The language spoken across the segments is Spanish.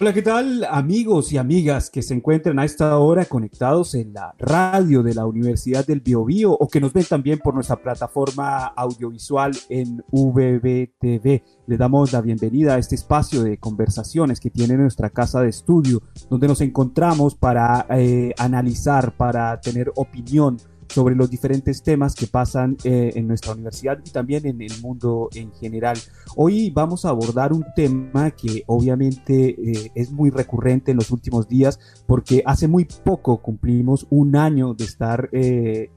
Hola, ¿qué tal amigos y amigas que se encuentran a esta hora conectados en la radio de la Universidad del Biobío o que nos ven también por nuestra plataforma audiovisual en VBTV? Le damos la bienvenida a este espacio de conversaciones que tiene nuestra casa de estudio, donde nos encontramos para eh, analizar, para tener opinión sobre los diferentes temas que pasan eh, en nuestra universidad y también en el mundo en general. Hoy vamos a abordar un tema que obviamente eh, es muy recurrente en los últimos días porque hace muy poco cumplimos un año de estar eh,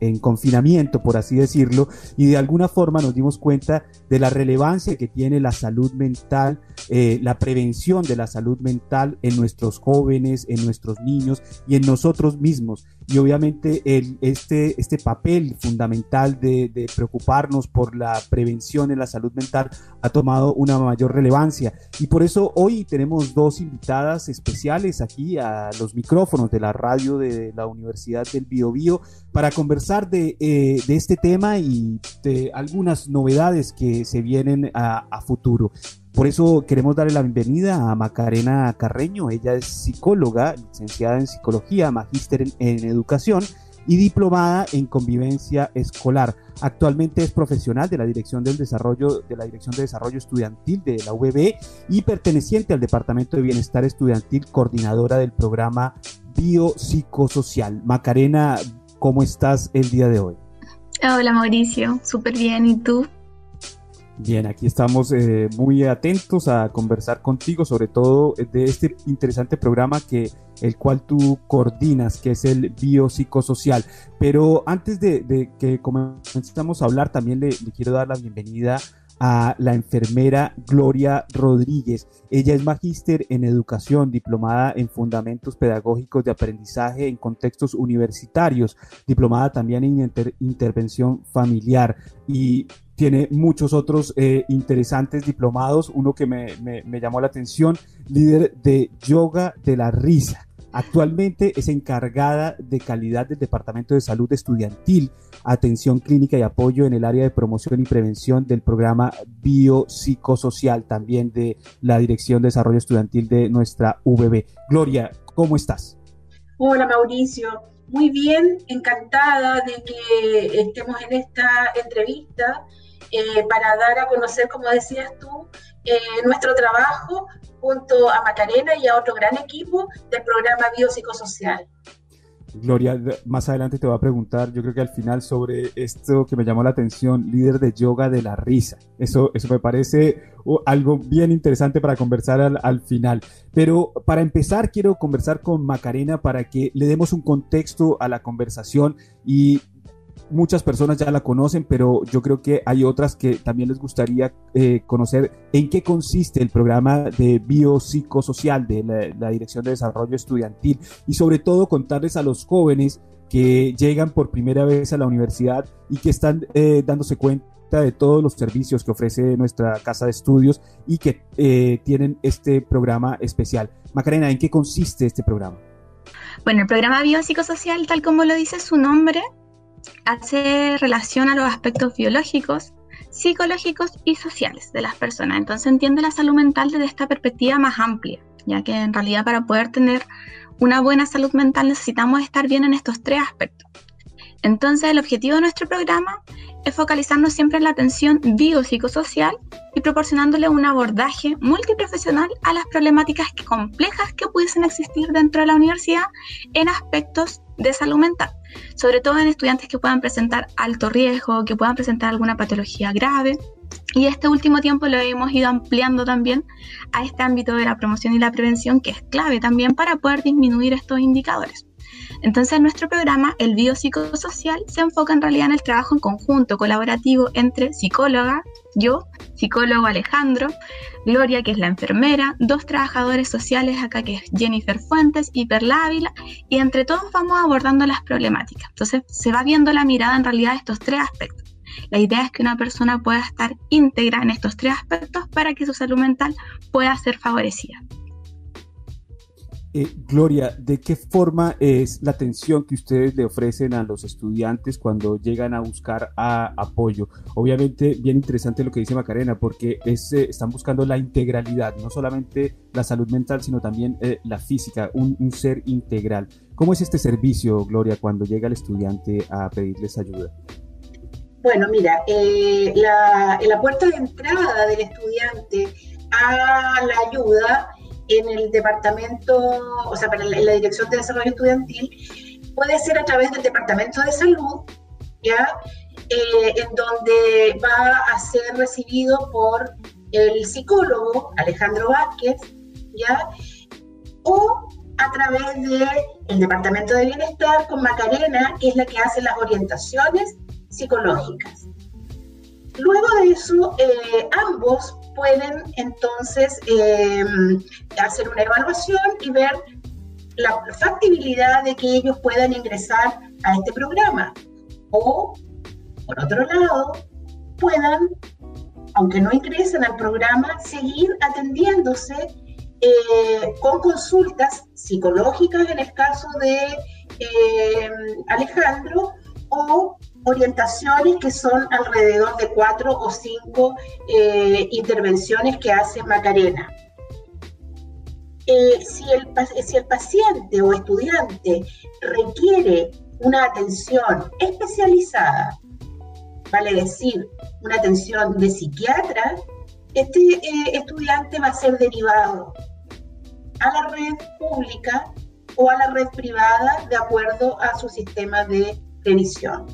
en confinamiento, por así decirlo, y de alguna forma nos dimos cuenta de la relevancia que tiene la salud mental, la prevención de la salud mental en nuestros jóvenes, en nuestros niños y en nosotros mismos. Y obviamente este, este papel fundamental de, preocuparnos por la prevención en la salud mental ha tomado una mayor relevancia. Y por eso hoy tenemos dos invitadas especiales aquí a los micrófonos de la radio de la Universidad del Biobío para conversar de, eh, este tema y de algunas novedades que se vienen a, futuro. Por eso queremos darle la bienvenida a Macarena Carreño. Ella es psicóloga, licenciada en psicología, magíster en, educación y diplomada en convivencia escolar. Actualmente es profesional de la Dirección del Desarrollo de la Dirección de Desarrollo Estudiantil de la UBE y perteneciente al Departamento de Bienestar Estudiantil, coordinadora del programa Biopsicosocial. Macarena, ¿cómo estás el día de hoy? Hola Mauricio, súper bien. ¿Y tú? Bien, aquí estamos eh, muy atentos a conversar contigo, sobre todo de este interesante programa que el cual tú coordinas, que es el biopsicosocial. Pero antes de, que comencemos a hablar, también le, le quiero dar la bienvenida a la enfermera Gloria Rodríguez. Ella es magíster en educación, diplomada en fundamentos pedagógicos de aprendizaje en contextos universitarios, diplomada también en intervención familiar y tiene muchos otros eh, interesantes diplomados. Uno que me, me llamó la atención, líder de yoga de la risa. Actualmente es encargada de calidad del Departamento de Salud Estudiantil, atención clínica y apoyo en el área de promoción y prevención del programa biopsicosocial, también de la Dirección de Desarrollo Estudiantil de nuestra VB. Gloria, ¿cómo estás? Hola Mauricio, muy bien, encantada de que estemos en esta entrevista eh, para dar a conocer, como decías tú, eh, nuestro trabajo junto a Macarena y a otro gran equipo del programa biopsicosocial. Gloria, más adelante te voy a preguntar, yo creo que al final sobre esto que me llamó la atención, líder de yoga de la risa. Eso, eso me parece uh, algo bien interesante para conversar al, al, final. Pero para empezar, quiero conversar con Macarena para que le demos un contexto a la conversación y muchas personas ya la conocen, pero yo creo que hay otras que también les gustaría eh, conocer en qué consiste el programa de biopsicosocial de la, Dirección de Desarrollo Estudiantil y sobre todo contarles a los jóvenes que llegan por primera vez a la universidad y que están eh, dándose cuenta de todos los servicios que ofrece nuestra casa de estudios y que eh, tienen este programa especial. Macarena, ¿en qué consiste este programa? Bueno, el programa biopsicosocial, tal como lo dice su nombre, hace relación a los aspectos biológicos, psicológicos y sociales de las personas. Entonces entiende la salud mental desde esta perspectiva más amplia, ya que en realidad para poder tener una buena salud mental necesitamos estar bien en estos tres aspectos. Entonces el objetivo de nuestro programa es focalizarnos siempre en la atención biopsicosocial y proporcionándole un abordaje multiprofesional a las problemáticas complejas que pudiesen existir dentro de la universidad en aspectos de salud mental sobre todo en estudiantes que puedan presentar alto riesgo, que puedan presentar alguna patología grave. Y este último tiempo lo hemos ido ampliando también a este ámbito de la promoción y la prevención, que es clave también para poder disminuir estos indicadores. Entonces, nuestro programa, el biopsicosocial, se enfoca en realidad en el trabajo en conjunto, colaborativo entre psicóloga, yo, psicólogo Alejandro, Gloria, que es la enfermera, dos trabajadores sociales acá, que es Jennifer Fuentes y Perla Ávila, y entre todos vamos abordando las problemáticas. Entonces, se va viendo la mirada en realidad de estos tres aspectos. La idea es que una persona pueda estar íntegra en estos tres aspectos para que su salud mental pueda ser favorecida. Eh, Gloria, ¿de qué forma es la atención que ustedes le ofrecen a los estudiantes cuando llegan a buscar apoyo? Obviamente, bien interesante lo que dice Macarena, porque eh, están buscando la integralidad, no solamente la salud mental, sino también eh, la física, un, ser integral. ¿Cómo es este servicio, Gloria, cuando llega el estudiante a pedirles ayuda? Bueno, mira, la, la puerta de entrada del estudiante a la ayuda en el departamento, o sea, para la, Dirección de Desarrollo Estudiantil, puede ser a través del Departamento de Salud, ¿ya? Eh, en donde va a ser recibido por el psicólogo Alejandro Vázquez, ¿ya? O a través del el Departamento de Bienestar con Macarena, que es la que hace las orientaciones psicológicas. Luego de eso, eh, ambos pueden entonces eh, hacer una evaluación y ver la factibilidad de que ellos puedan ingresar a este programa. O, por otro lado, puedan, aunque no ingresen al programa, seguir atendiéndose eh, con consultas psicológicas en el caso de eh, Alejandro o orientaciones que son alrededor de cuatro o cinco eh, intervenciones que hace Macarena. Eh, si, el, si el paciente o estudiante requiere una atención especializada, vale decir, una atención de psiquiatra, este eh, estudiante va a ser derivado a la red pública o a la red privada de acuerdo a su sistema de previsión.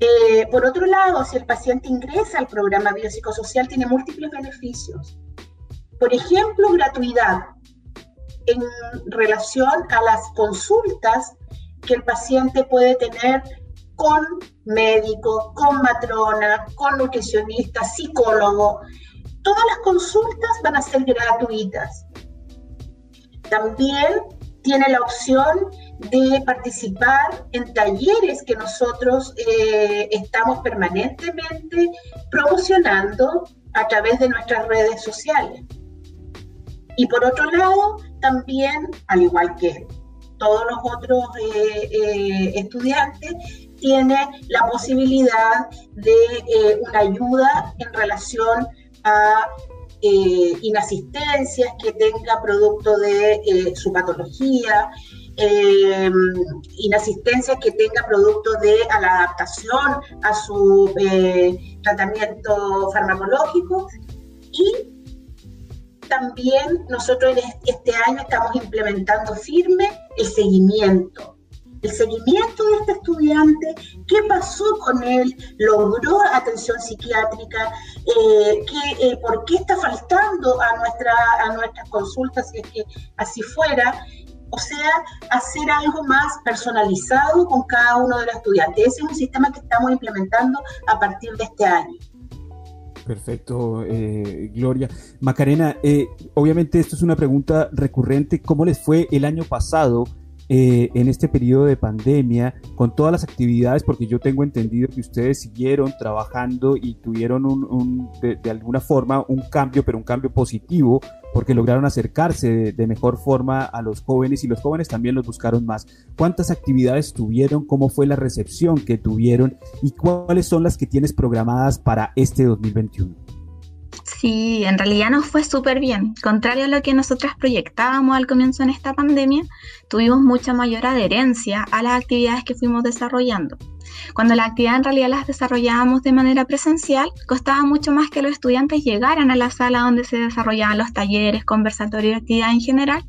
Eh, por otro lado, si el paciente ingresa al programa biopsicosocial, tiene múltiples beneficios. Por ejemplo, gratuidad en relación a las consultas que el paciente puede tener con médico, con matrona, con nutricionista, psicólogo. Todas las consultas van a ser gratuitas. También tiene la opción de participar en talleres que nosotros eh, estamos permanentemente promocionando a través de nuestras redes sociales. Y por otro lado, también, al igual que todos los otros eh, eh, estudiantes, tiene la posibilidad de una ayuda en relación a inasistencias que tenga producto de su patología, eh, inasistencia que tenga producto de a la adaptación a su eh, tratamiento farmacológico y también nosotros este año estamos implementando firme el seguimiento. El seguimiento de este estudiante, qué pasó con él, logró atención psiquiátrica, eh, qué, por qué está faltando a, nuestra, a nuestras consultas, si es que así fuera, o sea, hacer algo más personalizado con cada uno de los estudiantes. Ese es un sistema que estamos implementando a partir de este año. Perfecto, eh, Gloria. Macarena, eh, obviamente esto es una pregunta recurrente. ¿Cómo les fue el año pasado eh, en este periodo de pandemia con todas las actividades? Porque yo tengo entendido que ustedes siguieron trabajando y tuvieron un, de, alguna forma un cambio, pero un cambio positivo porque lograron acercarse de, mejor forma a los jóvenes y los jóvenes también los buscaron más. ¿Cuántas actividades tuvieron? ¿Cómo fue la recepción que tuvieron? ¿Y cuáles son las que tienes programadas para este 2021? Sí, en realidad nos fue súper bien. Contrario a lo que nosotras proyectábamos al comienzo en esta pandemia, tuvimos mucha mayor adherencia a las actividades que fuimos desarrollando. Cuando la actividad en realidad las desarrollábamos de manera presencial, costaba mucho más que los estudiantes llegaran a la sala donde se desarrollaban los talleres, conversatorios y actividades en general.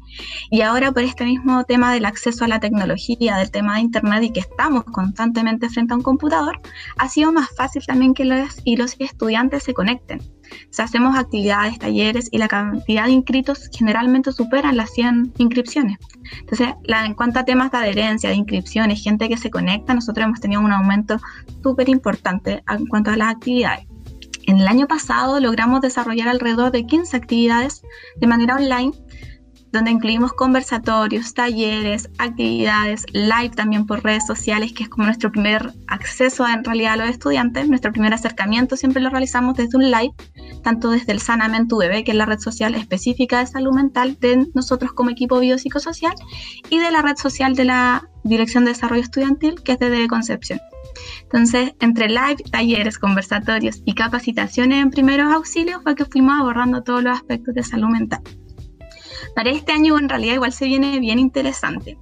Y ahora por este mismo tema del acceso a la tecnología, del tema de Internet y que estamos constantemente frente a un computador, ha sido más fácil también que los y los estudiantes se conecten. O hacemos actividades, talleres y la cantidad de inscritos generalmente superan las 100 inscripciones. Entonces, en cuanto a temas de adherencia, de inscripciones, gente que se conecta, nosotros hemos tenido un aumento súper importante en cuanto a las actividades. En el año pasado logramos desarrollar alrededor de 15 actividades de manera online donde incluimos conversatorios, talleres, actividades, live también por redes sociales, que es como nuestro primer acceso en realidad a los estudiantes. Nuestro primer acercamiento siempre lo realizamos desde un live, tanto desde el Sanamente UBB, que es la red social específica de salud mental de nosotros como equipo biopsicosocial, y de la red social de la Dirección de Desarrollo Estudiantil, que es de Concepción. Entonces, entre live, talleres, conversatorios y capacitaciones en primeros auxilios fue que fuimos abordando todos los aspectos de salud mental. Para este año en realidad igual se viene bien interesante.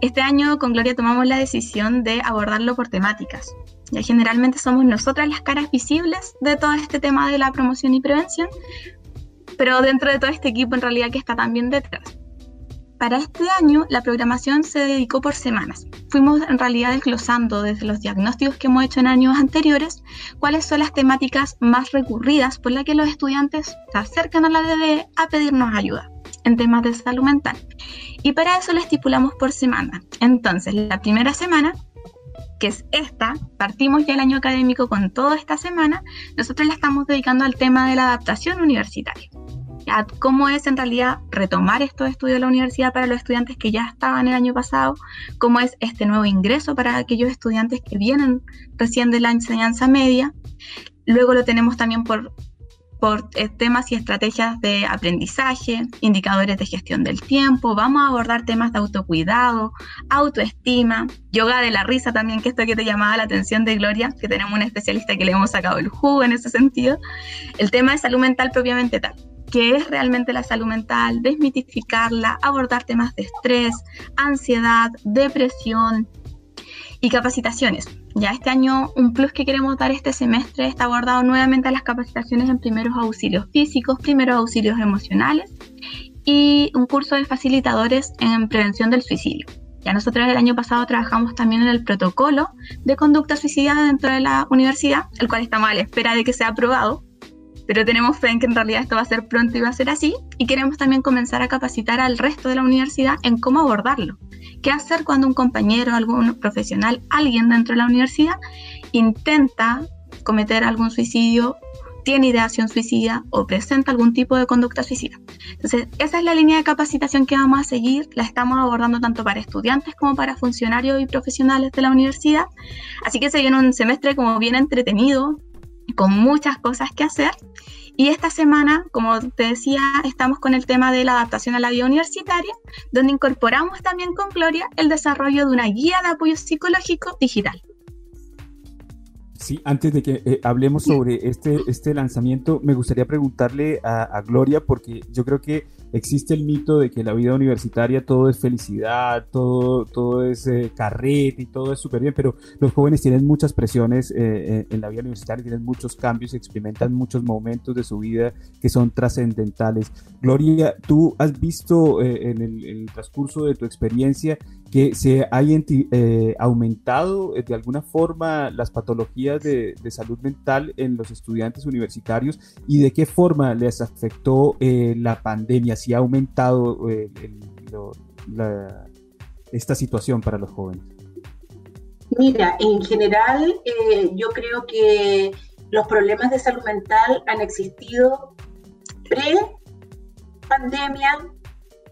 Este año con Gloria tomamos la decisión de abordarlo por temáticas. Ya generalmente somos nosotras las caras visibles de todo este tema de la promoción y prevención, pero dentro de todo este equipo en realidad que está también detrás. Para este año la programación se dedicó por semanas. Fuimos en realidad desglosando desde los diagnósticos que hemos hecho en años anteriores cuáles son las temáticas más recurridas por las que los estudiantes se acercan a la DD a pedirnos ayuda en temas de salud mental. Y para eso lo estipulamos por semana. Entonces, la primera semana que es esta, partimos ya el año académico con toda esta semana, nosotros la estamos dedicando al tema de la adaptación universitaria. A cómo es en realidad retomar estos estudios de la universidad para los estudiantes que ya estaban el año pasado, cómo es este nuevo ingreso para aquellos estudiantes que vienen recién de la enseñanza media. Luego lo tenemos también por por eh, temas y estrategias de aprendizaje, indicadores de gestión del tiempo, vamos a abordar temas de autocuidado, autoestima, yoga de la risa también, que esto que te llamaba la atención de Gloria, que tenemos un especialista que le hemos sacado el jugo en ese sentido, el tema de salud mental propiamente tal qué es realmente la salud mental, desmitificarla, abordar temas de estrés, ansiedad, depresión y capacitaciones. Ya este año un plus que queremos dar este semestre está abordado nuevamente a las capacitaciones en primeros auxilios físicos, primeros auxilios emocionales y un curso de facilitadores en prevención del suicidio. Ya nosotros el año pasado trabajamos también en el protocolo de conducta suicida dentro de la universidad, el cual estamos a la espera de que sea aprobado, pero tenemos fe en que en realidad esto va a ser pronto y va a ser así, y queremos también comenzar a capacitar al resto de la universidad en cómo abordarlo. ¿Qué hacer cuando un compañero, algún profesional, alguien dentro de la universidad intenta cometer algún suicidio, tiene ideación suicida o presenta algún tipo de conducta suicida? Entonces, esa es la línea de capacitación que vamos a seguir, la estamos abordando tanto para estudiantes como para funcionarios y profesionales de la universidad. Así que se viene un semestre como bien entretenido, con muchas cosas que hacer y esta semana, como te decía, estamos con el tema de la adaptación a la vida universitaria, donde incorporamos también con Gloria el desarrollo de una guía de apoyo psicológico digital. Sí, antes de que eh, hablemos sobre este, este lanzamiento, me gustaría preguntarle a, Gloria, porque yo creo que existe el mito de que la vida universitaria todo es felicidad, todo, todo es eh, carrete y todo es súper bien, pero los jóvenes tienen muchas presiones eh, en la vida universitaria, tienen muchos cambios, experimentan muchos momentos de su vida que son trascendentales. Gloria, tú has visto en el transcurso de tu experiencia que se hayan eh, aumentado eh, de alguna forma las patologías de, salud mental en los estudiantes universitarios y de qué forma les afectó eh, la pandemia, si ha aumentado esta situación para los jóvenes. Mira, en general yo creo que los problemas de salud mental han existido pre-pandemia,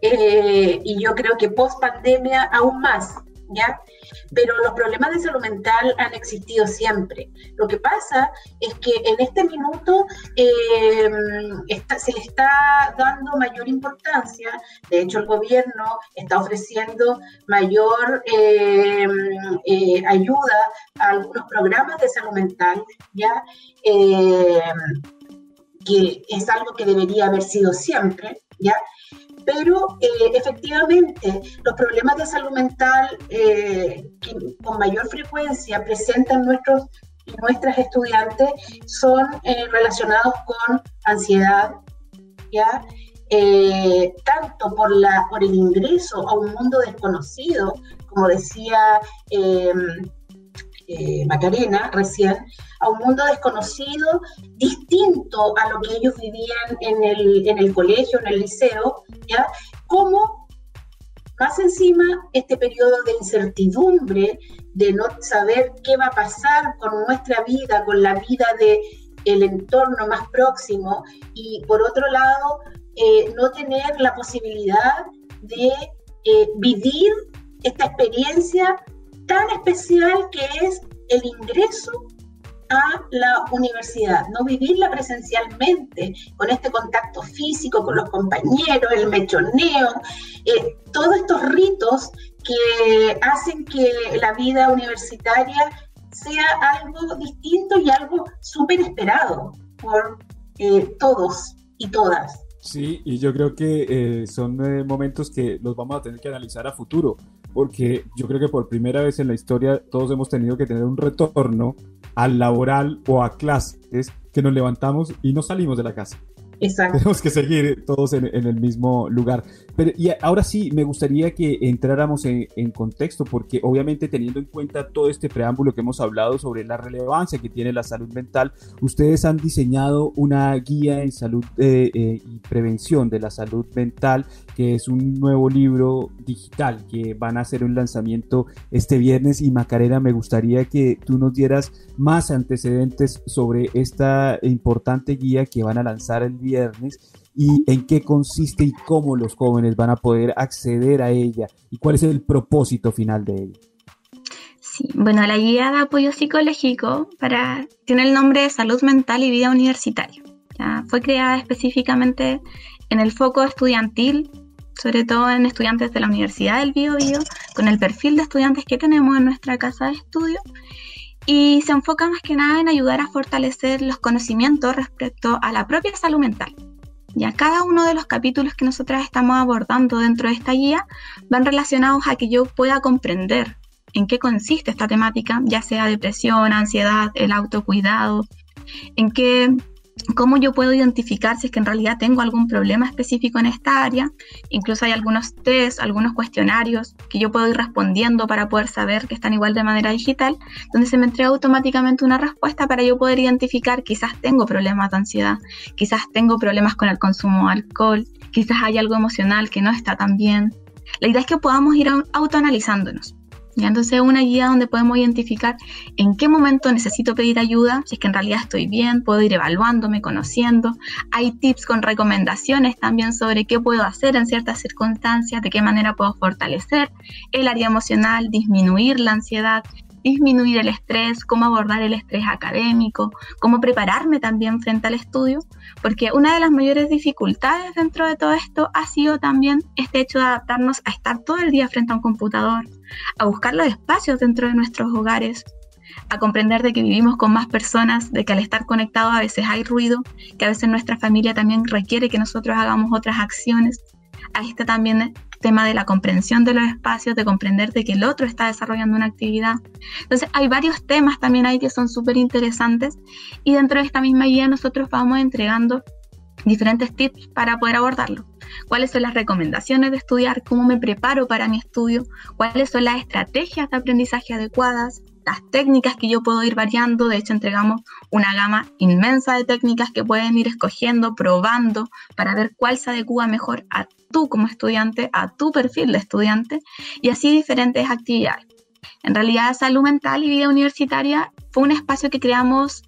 eh, y yo creo que post pandemia aún más, ¿ya? Pero los problemas de salud mental han existido siempre. Lo que pasa es que en este minuto eh, se le está dando mayor importancia, de hecho el gobierno está ofreciendo mayor eh, ayuda a algunos programas de salud mental, ¿ya? que es algo que debería haber sido siempre, ¿ya? Pero eh, efectivamente los problemas de salud mental eh, que con mayor frecuencia presentan nuestros nuestras estudiantes son eh, relacionados con ansiedad, ¿ya? tanto por, la, por el ingreso a un mundo desconocido, como decía Macarena recién, a un mundo desconocido, distinto a lo que ellos vivían en el, en el colegio, en el liceo, ¿ya? Como más encima este periodo de incertidumbre, de no saber qué va a pasar con nuestra vida, con la vida de el entorno más próximo y por otro lado eh, no tener la posibilidad de eh, vivir esta experiencia tan especial que es el ingreso a la universidad, no vivirla presencialmente, con este contacto físico con los compañeros, el mechoneo, eh, todos estos ritos que hacen que la vida universitaria sea algo distinto y algo súper esperado por eh, todos y todas. Sí, y yo creo que eh, son momentos que los vamos a tener que analizar a futuro, porque yo creo que por primera vez en la historia todos hemos tenido que tener un retorno al laboral o a clases que nos levantamos y no salimos de la casa. Tenemos que seguir todos en, el mismo lugar. Pero y ahora sí, me gustaría que entráramos en, contexto, porque obviamente teniendo en cuenta todo este preámbulo que hemos hablado sobre la relevancia que tiene la salud mental, ustedes han diseñado una guía en salud eh, eh, y prevención de la salud mental, que es un nuevo libro digital que van a hacer un lanzamiento este viernes. Y Macarena, me gustaría que tú nos dieras más antecedentes sobre esta importante guía que van a lanzar el viernes y en qué consiste y cómo los jóvenes van a poder acceder a ella y cuál es el propósito final de ella. Sí, bueno, la guía de apoyo psicológico para, tiene el nombre de Salud Mental y Vida Universitaria. Fue creada específicamente en el foco estudiantil, sobre todo en estudiantes de la Universidad del Bio, Bio con el perfil de estudiantes que tenemos en nuestra casa de estudio y se enfoca más que nada en ayudar a fortalecer los conocimientos respecto a la propia salud mental. Ya cada uno de los capítulos que nosotras estamos abordando dentro de esta guía van relacionados a que yo pueda comprender en qué consiste esta temática, ya sea depresión, ansiedad, el autocuidado, en qué cómo yo puedo identificar si es que en realidad tengo algún problema específico en esta área. Incluso hay algunos test, algunos cuestionarios que yo puedo ir respondiendo para poder saber que están igual de manera digital, donde se me entrega automáticamente una respuesta para yo poder identificar quizás tengo problemas de ansiedad, quizás tengo problemas con el consumo de alcohol, quizás hay algo emocional que no está tan bien. La idea es que podamos ir autoanalizándonos. ¿Ya? Entonces una guía donde podemos identificar en qué momento necesito pedir ayuda, si es que en realidad estoy bien, puedo ir evaluándome, conociendo. Hay tips con recomendaciones también sobre qué puedo hacer en ciertas circunstancias, de qué manera puedo fortalecer el área emocional, disminuir la ansiedad, disminuir el estrés, cómo abordar el estrés académico, cómo prepararme también frente al estudio, porque una de las mayores dificultades dentro de todo esto ha sido también este hecho de adaptarnos a estar todo el día frente a un computador, a buscar los espacios dentro de nuestros hogares, a comprender de que vivimos con más personas, de que al estar conectados a veces hay ruido, que a veces nuestra familia también requiere que nosotros hagamos otras acciones. A este también tema de la comprensión de los espacios, de comprender de que el otro está desarrollando una actividad. Entonces hay varios temas también ahí que son súper interesantes y dentro de esta misma guía nosotros vamos entregando diferentes tips para poder abordarlo. ¿Cuáles son las recomendaciones de estudiar? ¿Cómo me preparo para mi estudio? ¿Cuáles son las estrategias de aprendizaje adecuadas? las técnicas que yo puedo ir variando. De hecho, entregamos una gama inmensa de técnicas que pueden ir escogiendo, probando, para ver cuál se adecua mejor a tú como estudiante, a tu perfil de estudiante, y así diferentes actividades. En realidad, salud mental y vida universitaria fue un espacio que creamos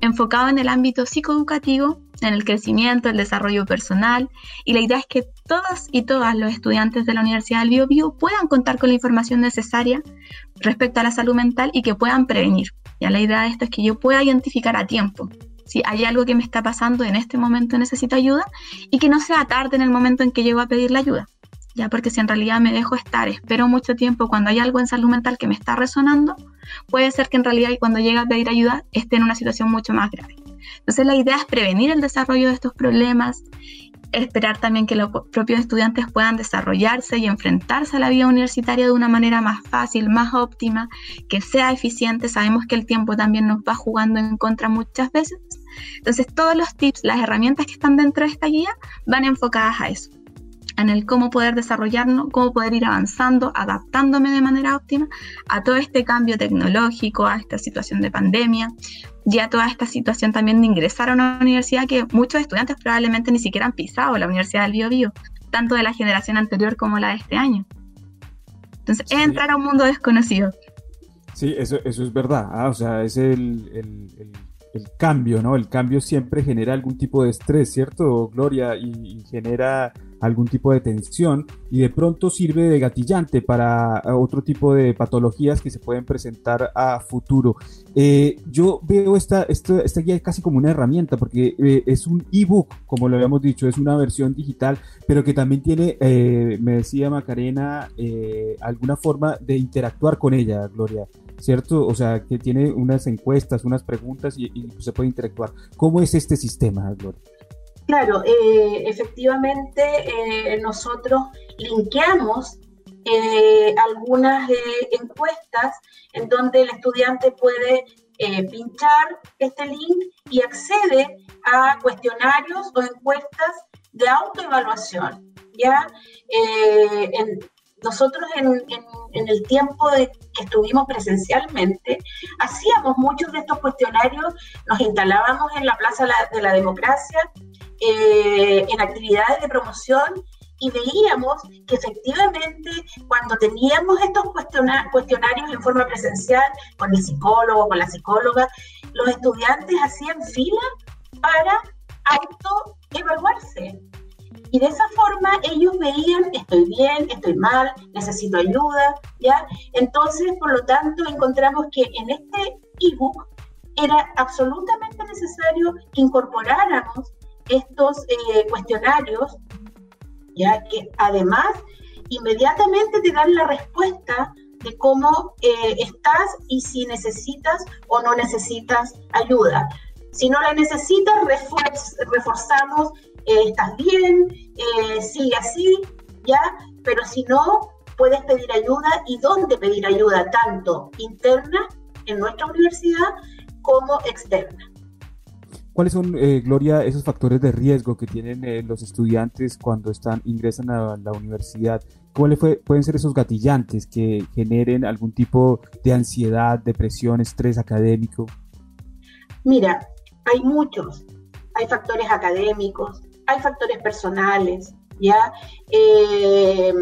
enfocado en el ámbito psicoeducativo, en el crecimiento, el desarrollo personal, y la idea es que todos y todas los estudiantes de la Universidad del Bio, Bio puedan contar con la información necesaria respecto a la salud mental y que puedan prevenir. Ya la idea de esto es que yo pueda identificar a tiempo si hay algo que me está pasando en este momento necesito ayuda y que no sea tarde en el momento en que llego a pedir la ayuda ya porque si en realidad me dejo estar, espero mucho tiempo cuando hay algo en salud mental que me está resonando, puede ser que en realidad cuando llegue a pedir ayuda esté en una situación mucho más grave. Entonces la idea es prevenir el desarrollo de estos problemas, esperar también que los propios estudiantes puedan desarrollarse y enfrentarse a la vida universitaria de una manera más fácil, más óptima, que sea eficiente. Sabemos que el tiempo también nos va jugando en contra muchas veces. Entonces todos los tips, las herramientas que están dentro de esta guía van enfocadas a eso en el cómo poder desarrollarnos, cómo poder ir avanzando, adaptándome de manera óptima a todo este cambio tecnológico, a esta situación de pandemia y a toda esta situación también de ingresar a una universidad que muchos estudiantes probablemente ni siquiera han pisado, la Universidad del Bio, Bio tanto de la generación anterior como la de este año. Entonces, es entrar a un mundo desconocido. Sí, eso, eso es verdad. Ah, o sea, es el, el, cambio, ¿no? El cambio siempre genera algún tipo de estrés, ¿cierto, Gloria? y genera algún tipo de tensión y de pronto sirve de gatillante para otro tipo de patologías que se pueden presentar a futuro. Eh, yo veo esta, esta, esta, guía casi como una herramienta porque eh, es un ebook, como lo habíamos dicho, es una versión digital, pero que también tiene, eh, me decía Macarena, alguna forma de interactuar con ella, Gloria. ¿Cierto? O sea, que tiene unas encuestas, unas preguntas y se puede interactuar. ¿Cómo es este sistema, Gloria? Claro, eh, efectivamente eh, nosotros linkeamos eh, algunas encuestas en donde el estudiante puede pinchar este link y accede a cuestionarios o encuestas de autoevaluación. ¿ya? nosotros en, el tiempo que estuvimos presencialmente, hacíamos muchos de estos cuestionarios, nos instalábamos en la Plaza de la Democracia eh, en actividades de promoción y veíamos que efectivamente cuando teníamos estos cuestionarios en forma presencial con el psicólogo, con la psicóloga, los estudiantes hacían fila para autoevaluarse. Y de esa forma ellos veían, estoy bien, estoy mal, necesito ayuda, ¿ya? Entonces, por lo tanto, encontramos que en este ebook era absolutamente necesario que incorporáramos estos eh, cuestionarios, ya que además inmediatamente te dan la respuesta de cómo eh, estás y si necesitas o no necesitas ayuda. Si no la necesitas, reforzamos, eh, estás bien, sigue así, ¿ya? Pero si no, puedes pedir ayuda y dónde pedir ayuda, tanto interna en nuestra universidad como externa. ¿Cuáles son, eh, Gloria, esos factores de riesgo que tienen eh, los estudiantes cuando están ingresan a la universidad? ¿Cuáles pueden ser esos gatillantes que generen algún tipo de ansiedad, depresión, estrés académico? Mira, hay muchos. Hay factores académicos, hay factores personales, ¿ya? Eh,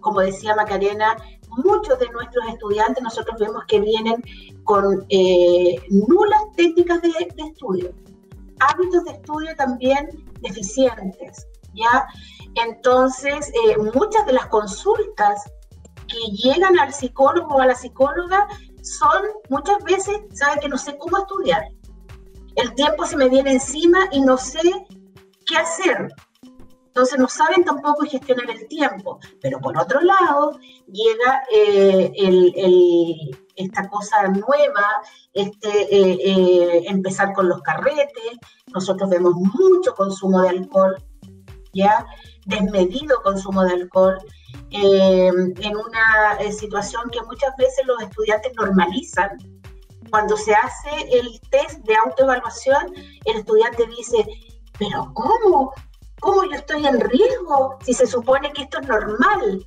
como decía Macarena, muchos de nuestros estudiantes nosotros vemos que vienen con eh, nulas técnicas de, estudio, hábitos de estudio también deficientes, ¿ya? Entonces, eh, muchas de las consultas que llegan al psicólogo o a la psicóloga son muchas veces, ¿sabe que no sé cómo estudiar? El tiempo se me viene encima y no sé qué hacer. Entonces no saben tampoco gestionar el tiempo. Pero por otro lado, llega eh, esta cosa nueva, este, eh, eh, empezar con los carretes. Nosotros vemos mucho consumo de alcohol, ¿ya? Desmedido consumo de alcohol. en una situación que muchas veces los estudiantes normalizan, cuando se hace el test de autoevaluación, el estudiante dice, pero ¿cómo? ¿Cómo yo estoy en riesgo si se supone que esto es normal?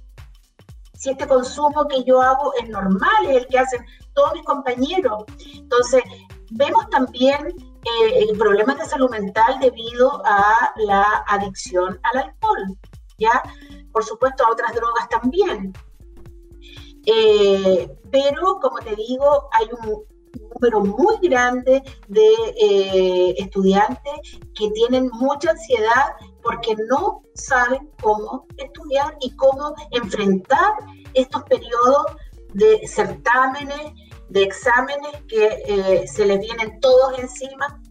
Si este consumo que yo hago es normal, es el que hacen todos mis compañeros. Entonces, vemos también eh, problemas de salud mental debido a la adicción al alcohol, ¿ya? Por supuesto, a otras drogas también. Eh, pero, como te digo, hay un número muy grande de eh, estudiantes que tienen mucha ansiedad porque no saben cómo estudiar y cómo enfrentar estos periodos de certámenes, de exámenes que eh, se les vienen todos encima.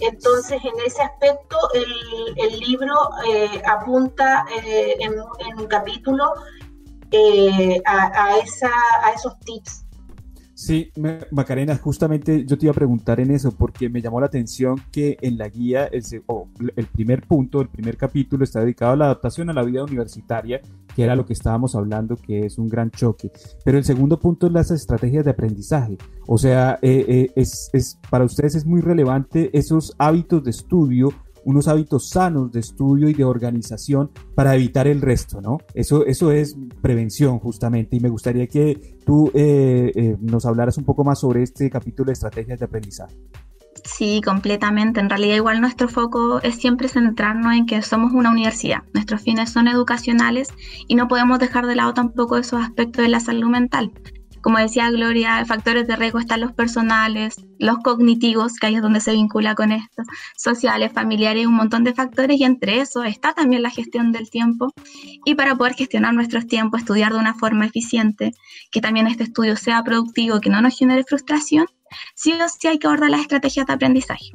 Entonces, en ese aspecto, el, libro eh, apunta eh, en, un capítulo a, esos tips Sí, Macarena, justamente yo te iba a preguntar en eso porque me llamó la atención que en la guía el, primer punto, el primer capítulo está dedicado a la adaptación a la vida universitaria, que era lo que estábamos hablando, que es un gran choque. Pero el segundo punto es las estrategias de aprendizaje. O sea, eh, eh, es, para ustedes es muy relevante esos hábitos de estudio unos hábitos sanos de estudio y de organización para evitar el resto, ¿no? Eso, eso es prevención justamente y me gustaría que tú eh, eh, nos hablaras un poco más sobre este capítulo de estrategias de aprendizaje. Sí, completamente. En realidad igual nuestro foco es siempre centrarnos en que somos una universidad. Nuestros fines son educacionales y no podemos dejar de lado tampoco esos aspectos de la salud mental. Como decía Gloria, factores de riesgo están los personales, los cognitivos, que ahí es donde se vincula con esto, sociales, familiares, un montón de factores y entre eso está también la gestión del tiempo. Y para poder gestionar nuestros tiempos, estudiar de una forma eficiente, que también este estudio sea productivo, que no nos genere frustración, sí o sí hay que abordar las estrategias de aprendizaje.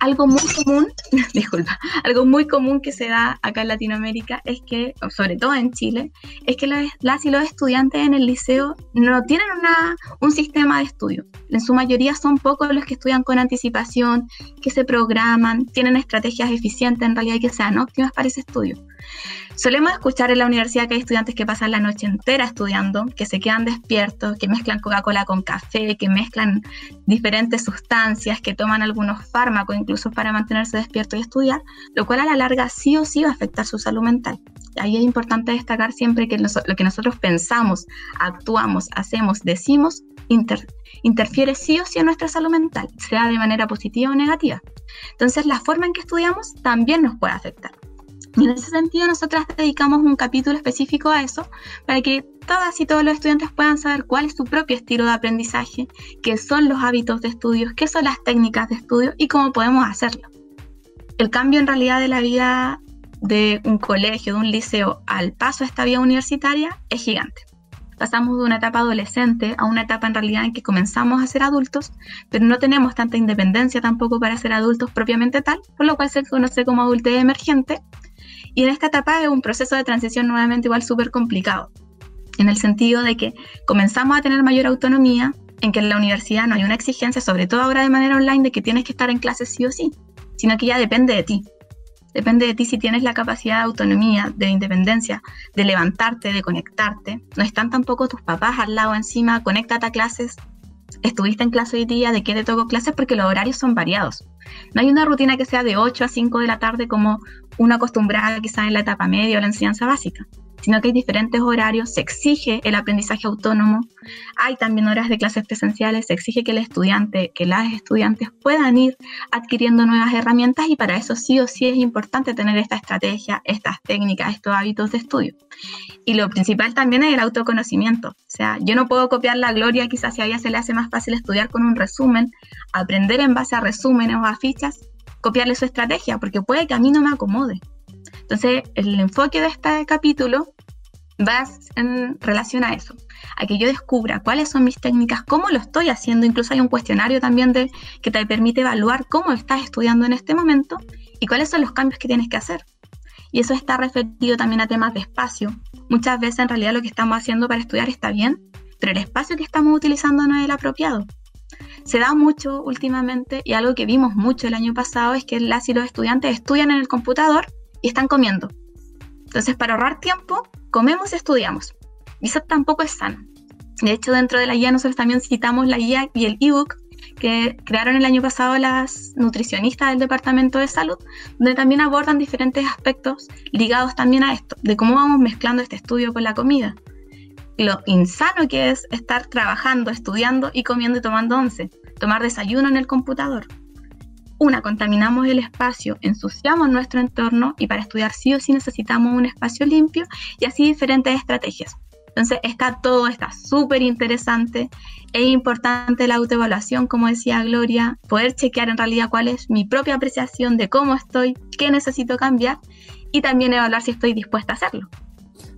Algo muy común, disculpa, algo muy común que se da acá en Latinoamérica es que, sobre todo en Chile, es que las y los estudiantes en el liceo no tienen una, un sistema de estudio. En su mayoría son pocos los que estudian con anticipación, que se programan, tienen estrategias eficientes en realidad que sean óptimas para ese estudio. Solemos escuchar en la universidad que hay estudiantes que pasan la noche entera estudiando, que se quedan despiertos, que mezclan Coca-Cola con café, que mezclan diferentes sustancias, que toman algunos fármacos incluso para mantenerse despiertos y estudiar, lo cual a la larga sí o sí va a afectar su salud mental. Ahí es importante destacar siempre que lo que nosotros pensamos, actuamos, hacemos, decimos, interfiere sí o sí en nuestra salud mental, sea de manera positiva o negativa. Entonces la forma en que estudiamos también nos puede afectar. Y en ese sentido, nosotras dedicamos un capítulo específico a eso, para que todas y todos los estudiantes puedan saber cuál es su propio estilo de aprendizaje, qué son los hábitos de estudio, qué son las técnicas de estudio y cómo podemos hacerlo. El cambio en realidad de la vida de un colegio, de un liceo, al paso a esta vida universitaria es gigante. Pasamos de una etapa adolescente a una etapa en realidad en que comenzamos a ser adultos, pero no tenemos tanta independencia tampoco para ser adultos propiamente tal, por lo cual se conoce como adultez emergente, y en esta etapa es un proceso de transición nuevamente igual súper complicado, en el sentido de que comenzamos a tener mayor autonomía, en que en la universidad no hay una exigencia, sobre todo ahora de manera online, de que tienes que estar en clases sí o sí, sino que ya depende de ti. Depende de ti si tienes la capacidad de autonomía, de independencia, de levantarte, de conectarte. No están tampoco tus papás al lado encima, conéctate a clases. Estuviste en clase hoy día, ¿de qué te tocó clases? Porque los horarios son variados. No hay una rutina que sea de 8 a 5 de la tarde como una acostumbrada quizás en la etapa media o la enseñanza básica sino que hay diferentes horarios, se exige el aprendizaje autónomo, hay también horas de clases presenciales, se exige que el estudiante, que las estudiantes puedan ir adquiriendo nuevas herramientas y para eso sí o sí es importante tener esta estrategia, estas técnicas, estos hábitos de estudio. Y lo principal también es el autoconocimiento, o sea, yo no puedo copiar la gloria, quizás si a ella se le hace más fácil estudiar con un resumen, aprender en base a resúmenes o a fichas, copiarle su estrategia, porque puede que a mí no me acomode. Entonces, el enfoque de este capítulo vas en relación a eso, a que yo descubra cuáles son mis técnicas, cómo lo estoy haciendo, incluso hay un cuestionario también de, que te permite evaluar cómo estás estudiando en este momento y cuáles son los cambios que tienes que hacer. Y eso está referido también a temas de espacio. Muchas veces en realidad lo que estamos haciendo para estudiar está bien, pero el espacio que estamos utilizando no es el apropiado. Se da mucho últimamente y algo que vimos mucho el año pasado es que las y los estudiantes estudian en el computador y están comiendo. Entonces, para ahorrar tiempo, comemos y estudiamos. Y eso tampoco es sano. De hecho, dentro de la guía nosotros también citamos la guía y el ebook que crearon el año pasado las nutricionistas del Departamento de Salud, donde también abordan diferentes aspectos ligados también a esto, de cómo vamos mezclando este estudio con la comida. Lo insano que es estar trabajando, estudiando y comiendo y tomando once, tomar desayuno en el computador. Una, contaminamos el espacio, ensuciamos nuestro entorno y para estudiar sí o sí necesitamos un espacio limpio y así diferentes estrategias. Entonces está todo, está súper interesante. Es importante la autoevaluación, como decía Gloria, poder chequear en realidad cuál es mi propia apreciación de cómo estoy, qué necesito cambiar y también evaluar si estoy dispuesta a hacerlo.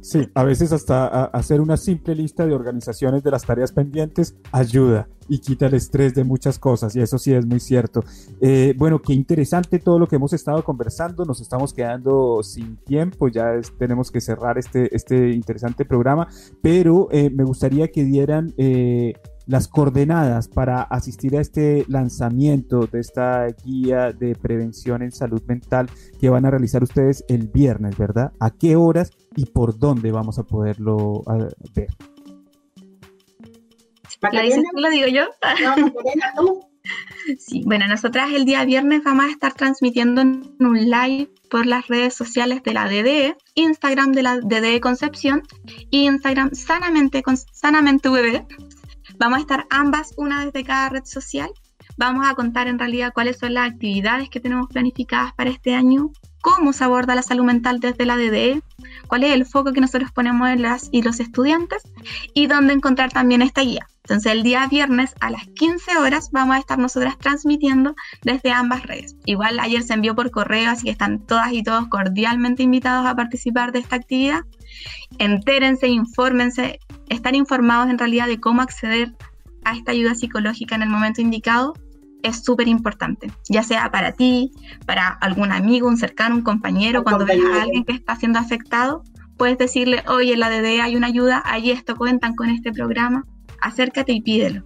Sí, a veces hasta hacer una simple lista de organizaciones de las tareas pendientes ayuda y quita el estrés de muchas cosas y eso sí es muy cierto. Eh, bueno, qué interesante todo lo que hemos estado conversando, nos estamos quedando sin tiempo, ya tenemos que cerrar este, este interesante programa, pero eh, me gustaría que dieran... Eh, las coordenadas para asistir a este lanzamiento de esta guía de prevención en salud mental que van a realizar ustedes el viernes, ¿verdad? ¿A qué horas y por dónde vamos a poderlo ver? ¿Lo digo yo? Sí, bueno, nosotras el día viernes vamos a estar transmitiendo en un live por las redes sociales de la DDE, Instagram de la DDE Concepción y Instagram Sanamente, Sanamente VB, Vamos a estar ambas, una desde cada red social. Vamos a contar en realidad cuáles son las actividades que tenemos planificadas para este año, cómo se aborda la salud mental desde la DDE. cuál es el foco que nosotros ponemos en las y los estudiantes y dónde encontrar también esta guía. Entonces el día viernes a las 15 horas vamos a estar nosotras transmitiendo desde ambas redes. Igual ayer se envió por correo, así que están todas y todos cordialmente invitados a participar de esta actividad. Entérense, infórmense, estar informados en realidad de cómo acceder a esta ayuda psicológica en el momento indicado es súper importante, ya sea para ti, para algún amigo, un cercano, un compañero, cuando veas a alguien que está siendo afectado, puedes decirle, oye, en la DD hay una ayuda, hay esto, cuentan con este programa acércate y pídelo.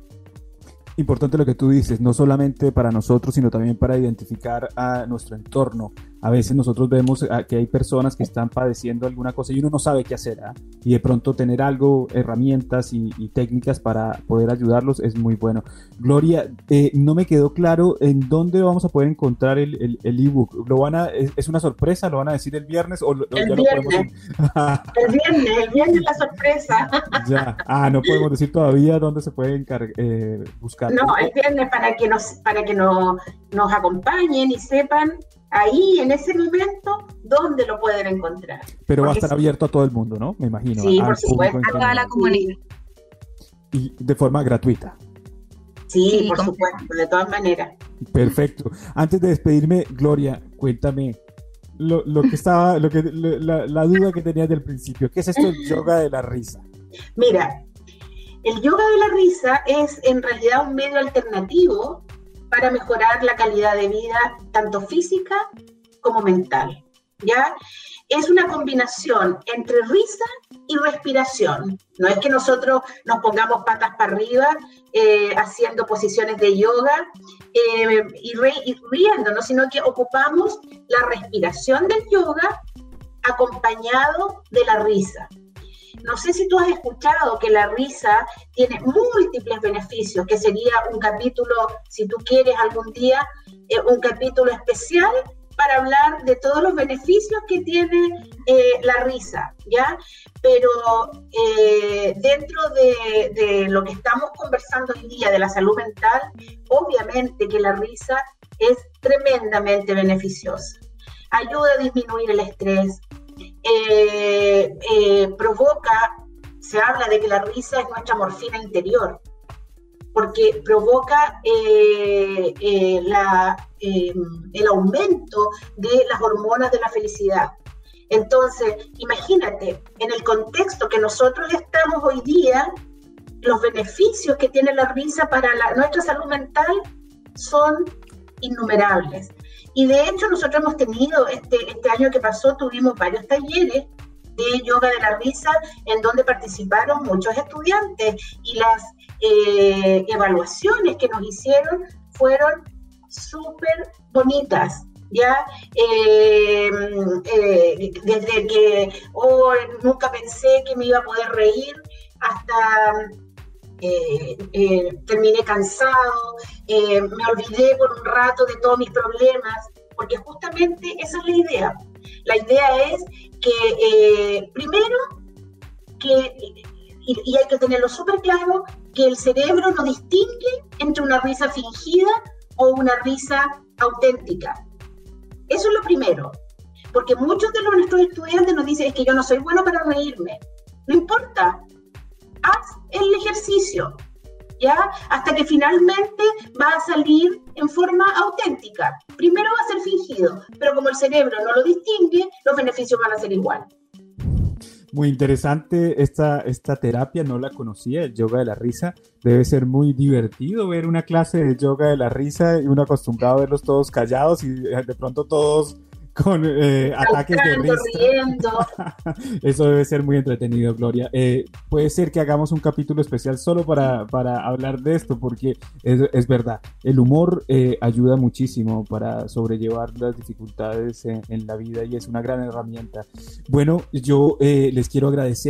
Importante lo que tú dices, no solamente para nosotros, sino también para identificar a nuestro entorno, a veces nosotros vemos ah, que hay personas que están padeciendo alguna cosa y uno no sabe qué hacer. ¿ah? Y de pronto tener algo, herramientas y, técnicas para poder ayudarlos es muy bueno. Gloria, eh, no me quedó claro en dónde vamos a poder encontrar el ebook. El, ¿Lo van a, es, una sorpresa? ¿Lo van a decir el viernes? O, el, ya viernes. Lo podemos... el viernes, el viernes la sorpresa. ya, ah, no podemos decir todavía dónde se puede eh, buscar. No, el viernes para que nos, para que nos acompañen y sepan ahí en ese momento dónde lo pueden encontrar. Pero va a estar abierto a todo el mundo, ¿no? Me imagino. Sí, por supuesto, a toda la comunidad. Y de forma gratuita. Sí, por supuesto, de todas maneras. Perfecto. Antes de despedirme, Gloria, cuéntame lo, que estaba, lo que, la, la duda que tenías del principio. ¿Qué es esto del yoga de la risa? Mira, el yoga de la risa es en realidad un medio alternativo para mejorar la calidad de vida, tanto física como mental. ¿Ya? Es una combinación entre risa y respiración. No es que nosotros nos pongamos patas para arriba eh, haciendo posiciones de yoga eh, y, y riéndonos, sino que ocupamos la respiración del yoga acompañado de la risa. No sé si tú has escuchado que la risa tiene múltiples beneficios, que sería un capítulo, si tú quieres algún día, eh, un capítulo especial para hablar de todos los beneficios que tiene eh, la risa, ¿ya? Pero eh, dentro de, de, lo que estamos conversando hoy día de la salud mental, obviamente que la risa es tremendamente beneficiosa. Ayuda a disminuir el estrés, eh, eh, provoca, se habla de que la risa es nuestra morfina interior, porque provoca eh, el aumento de las hormonas de la felicidad. Entonces, imagínate, en el contexto que nosotros estamos hoy día, los beneficios que tiene la risa para nuestra salud mental son innumerables. Y de hecho nosotros hemos tenido, este, este año que pasó, tuvimos varios talleres de yoga de la risa en donde participaron muchos estudiantes y las eh, evaluaciones que nos hicieron fueron súper bonitas. Ya, eh, eh, desde que oh, nunca pensé que me iba a poder reír hasta eh, eh, terminé cansado, eh, me olvidé por un rato de todos mis problemas, porque justamente esa es la idea. La idea es que primero, que, y, hay que tenerlo súper claro, que el cerebro no distingue entre una risa fingida o una risa auténtica. Eso es lo primero, porque muchos de nuestros estudiantes nos dicen es que yo no soy bueno para reírme. No importa, haz el ejercicio, ¿ya? Hasta que finalmente va a salir en forma auténtica. Primero va a ser fingido, pero como el cerebro no lo distingue, los beneficios van a ser igual. Muy interesante esta, esta terapia, no la conocía, el yoga de la risa. Debe ser muy divertido ver una clase de yoga de la risa y uno acostumbrado a verlos todos callados y de pronto todos con eh, ataques de risa. Eso debe ser muy entretenido, Gloria. Eh, puede ser que hagamos un capítulo especial solo para, para hablar de esto, porque es, es verdad, el humor eh, ayuda muchísimo para sobrellevar las dificultades en, en, la vida y es una gran herramienta. Bueno, yo les quiero agradecer.